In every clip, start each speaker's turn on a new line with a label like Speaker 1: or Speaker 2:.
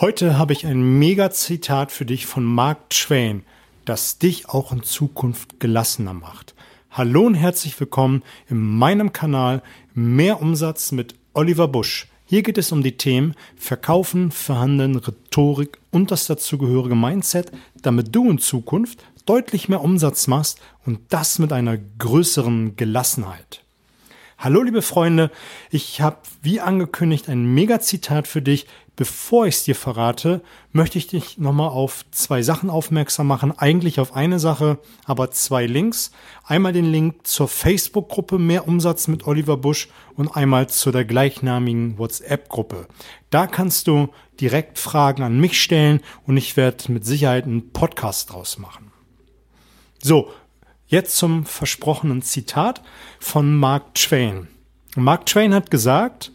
Speaker 1: Heute habe ich ein Mega-Zitat für dich von Mark Twain, das dich auch in Zukunft gelassener macht. Hallo und herzlich willkommen in meinem Kanal Mehr Umsatz mit Oliver Busch. Hier geht es um die Themen Verkaufen, Verhandeln, Rhetorik und das dazugehörige Mindset, damit du in Zukunft deutlich mehr Umsatz machst und das mit einer größeren Gelassenheit. Hallo liebe Freunde, ich habe wie angekündigt ein Mega-Zitat für dich, Bevor ich es dir verrate, möchte ich dich nochmal auf zwei Sachen aufmerksam machen. Eigentlich auf eine Sache, aber zwei Links. Einmal den Link zur Facebook-Gruppe Mehr Umsatz mit Oliver Busch und einmal zu der gleichnamigen WhatsApp-Gruppe. Da kannst du direkt Fragen an mich stellen und ich werde mit Sicherheit einen Podcast draus machen. So, jetzt zum versprochenen Zitat von Mark Twain. Mark Twain hat gesagt,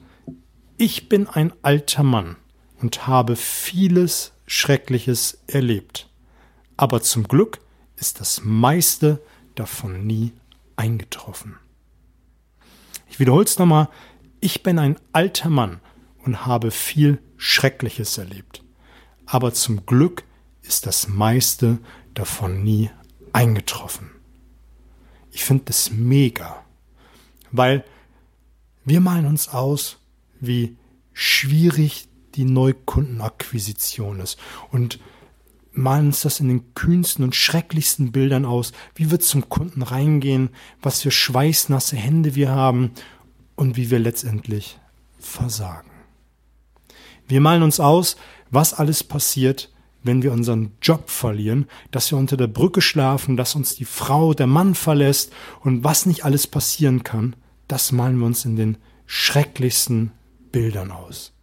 Speaker 1: ich bin ein alter Mann und habe vieles Schreckliches erlebt. Aber zum Glück ist das meiste davon nie eingetroffen. Ich wiederhole es nochmal. Ich bin ein alter Mann und habe viel Schreckliches erlebt. Aber zum Glück ist das meiste davon nie eingetroffen. Ich finde das mega, weil wir malen uns aus, wie schwierig die Neukundenakquisition ist. Und malen uns das in den kühnsten und schrecklichsten Bildern aus, wie wir zum Kunden reingehen, was für schweißnasse Hände wir haben und wie wir letztendlich versagen. Wir malen uns aus, was alles passiert, wenn wir unseren Job verlieren, dass wir unter der Brücke schlafen, dass uns die Frau, der Mann verlässt und was nicht alles passieren kann, das malen wir uns in den schrecklichsten Bildern aus.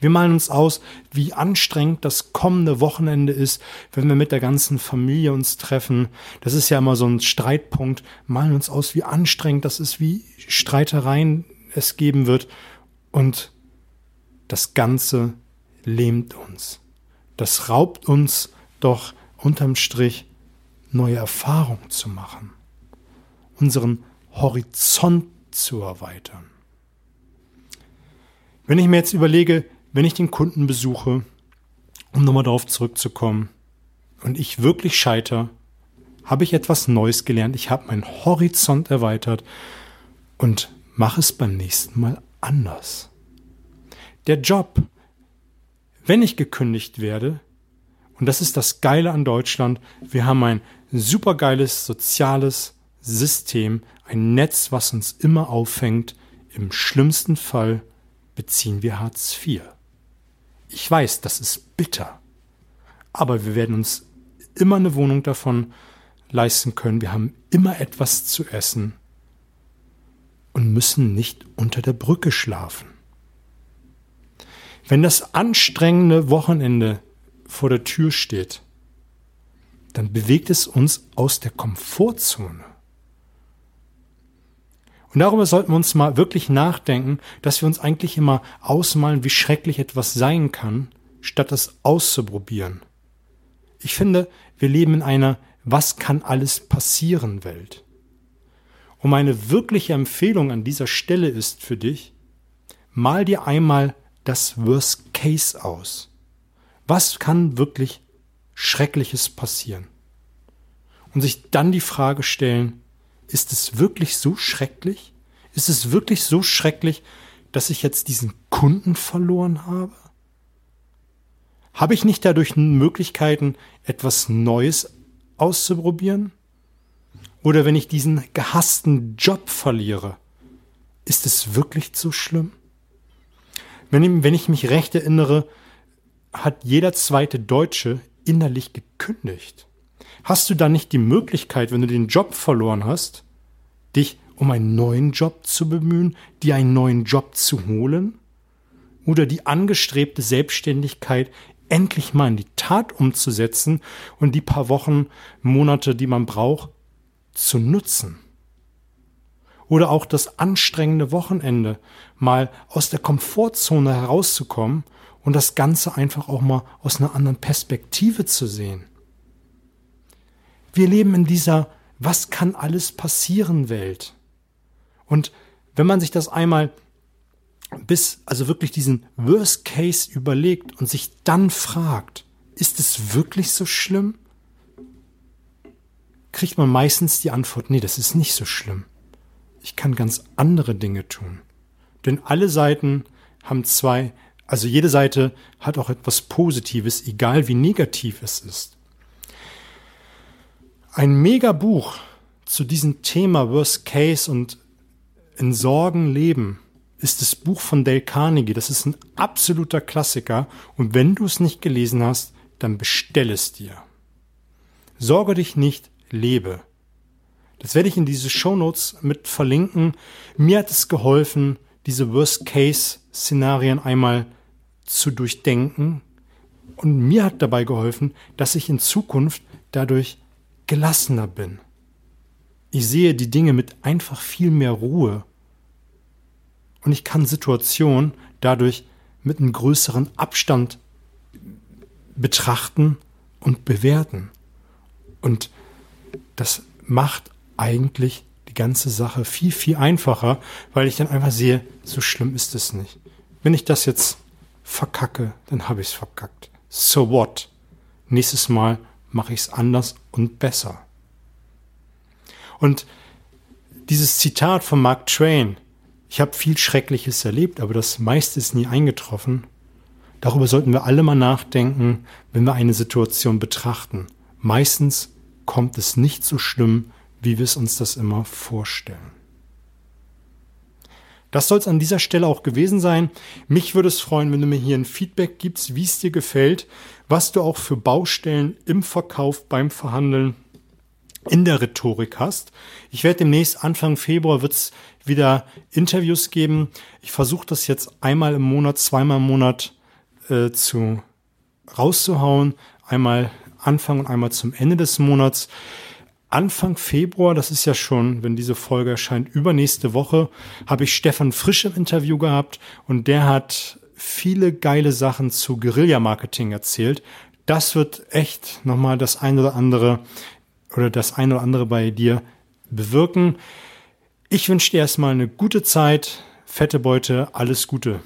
Speaker 1: Wir malen uns aus, wie anstrengend das kommende Wochenende ist, wenn wir mit der ganzen Familie uns treffen. Das ist ja immer so ein Streitpunkt. Malen uns aus, wie anstrengend das ist, wie Streitereien es geben wird. Und das Ganze lähmt uns. Das raubt uns doch unterm Strich neue Erfahrungen zu machen, unseren Horizont zu erweitern. Wenn ich mir jetzt überlege, wenn ich den Kunden besuche, um nochmal darauf zurückzukommen, und ich wirklich scheiter, habe ich etwas Neues gelernt, ich habe meinen Horizont erweitert und mache es beim nächsten Mal anders. Der Job, wenn ich gekündigt werde, und das ist das Geile an Deutschland, wir haben ein supergeiles soziales System, ein Netz, was uns immer auffängt, im schlimmsten Fall beziehen wir Hartz IV. Ich weiß, das ist bitter. Aber wir werden uns immer eine Wohnung davon leisten können. Wir haben immer etwas zu essen und müssen nicht unter der Brücke schlafen. Wenn das anstrengende Wochenende vor der Tür steht, dann bewegt es uns aus der Komfortzone. Und darüber sollten wir uns mal wirklich nachdenken, dass wir uns eigentlich immer ausmalen, wie schrecklich etwas sein kann, statt es auszuprobieren. Ich finde, wir leben in einer Was kann alles passieren Welt. Und meine wirkliche Empfehlung an dieser Stelle ist für dich, mal dir einmal das Worst Case aus. Was kann wirklich Schreckliches passieren? Und sich dann die Frage stellen, ist es wirklich so schrecklich? Ist es wirklich so schrecklich, dass ich jetzt diesen Kunden verloren habe? Habe ich nicht dadurch Möglichkeiten, etwas Neues auszuprobieren? Oder wenn ich diesen gehassten Job verliere, ist es wirklich so schlimm? Wenn, wenn ich mich recht erinnere, hat jeder zweite Deutsche innerlich gekündigt. Hast du dann nicht die Möglichkeit, wenn du den Job verloren hast, dich um einen neuen Job zu bemühen, dir einen neuen Job zu holen? Oder die angestrebte Selbstständigkeit endlich mal in die Tat umzusetzen und die paar Wochen, Monate, die man braucht, zu nutzen? Oder auch das anstrengende Wochenende, mal aus der Komfortzone herauszukommen und das Ganze einfach auch mal aus einer anderen Perspektive zu sehen. Wir leben in dieser Was kann alles passieren Welt. Und wenn man sich das einmal bis also wirklich diesen Worst Case überlegt und sich dann fragt, ist es wirklich so schlimm? Kriegt man meistens die Antwort, nee, das ist nicht so schlimm. Ich kann ganz andere Dinge tun. Denn alle Seiten haben zwei, also jede Seite hat auch etwas Positives, egal wie negativ es ist. Ein Mega-Buch zu diesem Thema Worst Case und in Sorgen leben ist das Buch von Dale Carnegie. Das ist ein absoluter Klassiker. Und wenn du es nicht gelesen hast, dann bestell es dir. Sorge dich nicht, lebe. Das werde ich in diese Shownotes mit verlinken. Mir hat es geholfen, diese Worst-Case-Szenarien einmal zu durchdenken. Und mir hat dabei geholfen, dass ich in Zukunft dadurch gelassener bin. Ich sehe die Dinge mit einfach viel mehr Ruhe. Und ich kann Situationen dadurch mit einem größeren Abstand betrachten und bewerten. Und das macht eigentlich die ganze Sache viel, viel einfacher, weil ich dann einfach sehe, so schlimm ist es nicht. Wenn ich das jetzt verkacke, dann habe ich es verkackt. So what? Nächstes Mal mache ich es anders und besser. Und dieses Zitat von Mark Twain, ich habe viel Schreckliches erlebt, aber das meiste ist nie eingetroffen. Darüber sollten wir alle mal nachdenken, wenn wir eine Situation betrachten. Meistens kommt es nicht so schlimm, wie wir es uns das immer vorstellen. Das soll es an dieser Stelle auch gewesen sein. Mich würde es freuen, wenn du mir hier ein Feedback gibst, wie es dir gefällt, was du auch für Baustellen im Verkauf beim Verhandeln in der Rhetorik hast. Ich werde demnächst Anfang Februar wird's wieder Interviews geben. Ich versuche das jetzt einmal im Monat, zweimal im Monat äh, zu rauszuhauen. Einmal Anfang und einmal zum Ende des Monats. Anfang Februar, das ist ja schon, wenn diese Folge erscheint, übernächste Woche, habe ich Stefan Frisch im Interview gehabt und der hat viele geile Sachen zu Guerilla-Marketing erzählt. Das wird echt nochmal das ein oder andere oder das ein oder andere bei dir bewirken. Ich wünsche dir erstmal eine gute Zeit, fette Beute, alles Gute.